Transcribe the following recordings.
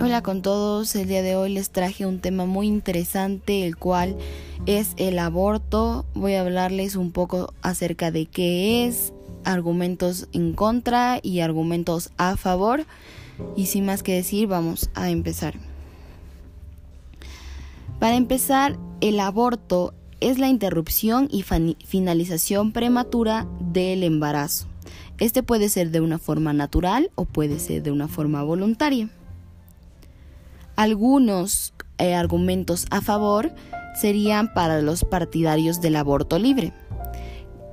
Hola con todos, el día de hoy les traje un tema muy interesante, el cual es el aborto. Voy a hablarles un poco acerca de qué es, argumentos en contra y argumentos a favor. Y sin más que decir, vamos a empezar. Para empezar, el aborto es la interrupción y finalización prematura del embarazo. Este puede ser de una forma natural o puede ser de una forma voluntaria. Algunos eh, argumentos a favor serían para los partidarios del aborto libre,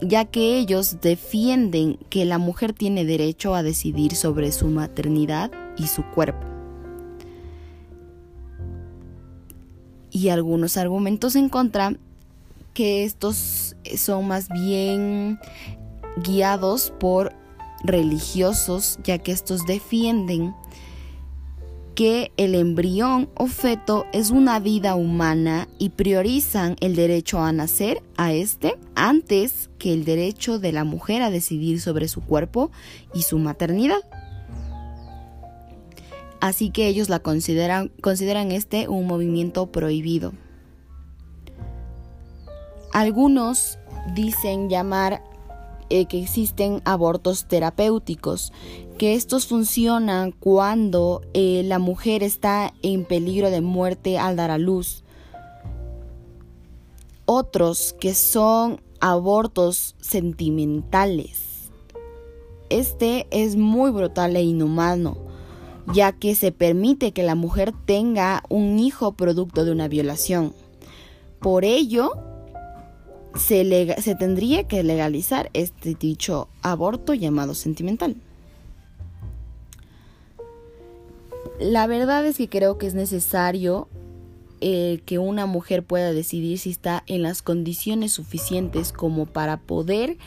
ya que ellos defienden que la mujer tiene derecho a decidir sobre su maternidad y su cuerpo. Y algunos argumentos en contra, que estos son más bien guiados por religiosos, ya que estos defienden que el embrión o feto es una vida humana y priorizan el derecho a nacer a este antes que el derecho de la mujer a decidir sobre su cuerpo y su maternidad. Así que ellos la consideran, consideran este un movimiento prohibido. Algunos dicen llamar eh, que existen abortos terapéuticos, que estos funcionan cuando eh, la mujer está en peligro de muerte al dar a luz. Otros que son abortos sentimentales. Este es muy brutal e inhumano, ya que se permite que la mujer tenga un hijo producto de una violación. Por ello, se, tendría que legalizar este dicho aborto llamado sentimental. La verdad es que creo que es necesario eh, que una mujer pueda decidir si está en las condiciones suficientes como para poder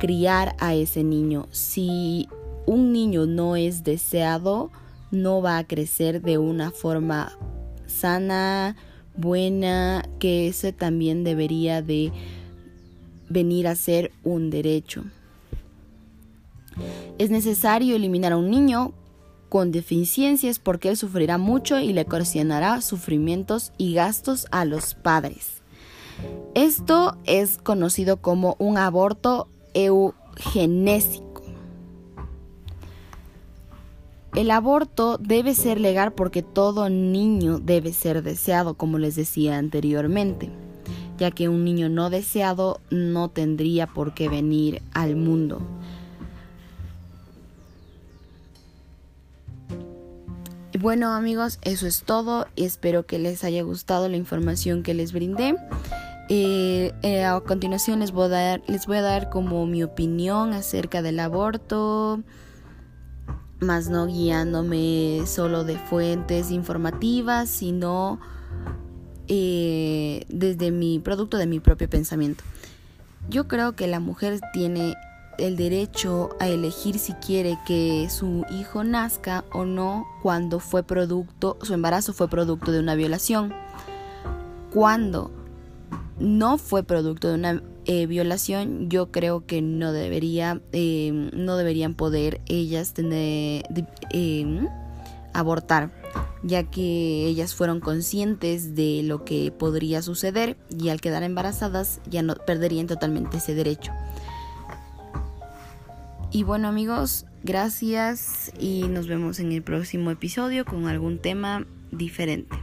criar a ese niño. Si un niño no es deseado, no va a crecer de una forma sana, buena, que ese también debería de venir a ser un derecho. Es necesario eliminar a un niño con deficiencias porque él sufrirá mucho y le ocasionará sufrimientos y gastos a los padres. Esto es conocido como un aborto eugenésico. El aborto debe ser legal porque todo niño debe ser deseado, como les decía anteriormente ya que un niño no deseado no tendría por qué venir al mundo. Bueno amigos, eso es todo. Espero que les haya gustado la información que les brindé. Eh, eh, a continuación les voy, a dar, como mi opinión acerca del aborto, más no guiándome solo de fuentes informativas, sino eh, desde mi producto de mi propio pensamiento. Yo creo que la mujer tiene el derecho a elegir si quiere que su hijo nazca o no cuando fue producto, su embarazo fue producto de una violación. Cuando no fue producto de una eh, violación, yo creo que no debería, eh, no deberían poder ellas tener, abortar ya que ellas fueron conscientes de lo que podría suceder y al quedar embarazadas ya no perderían totalmente ese derecho. Y bueno amigos, gracias y nos vemos en el próximo episodio con algún tema diferente.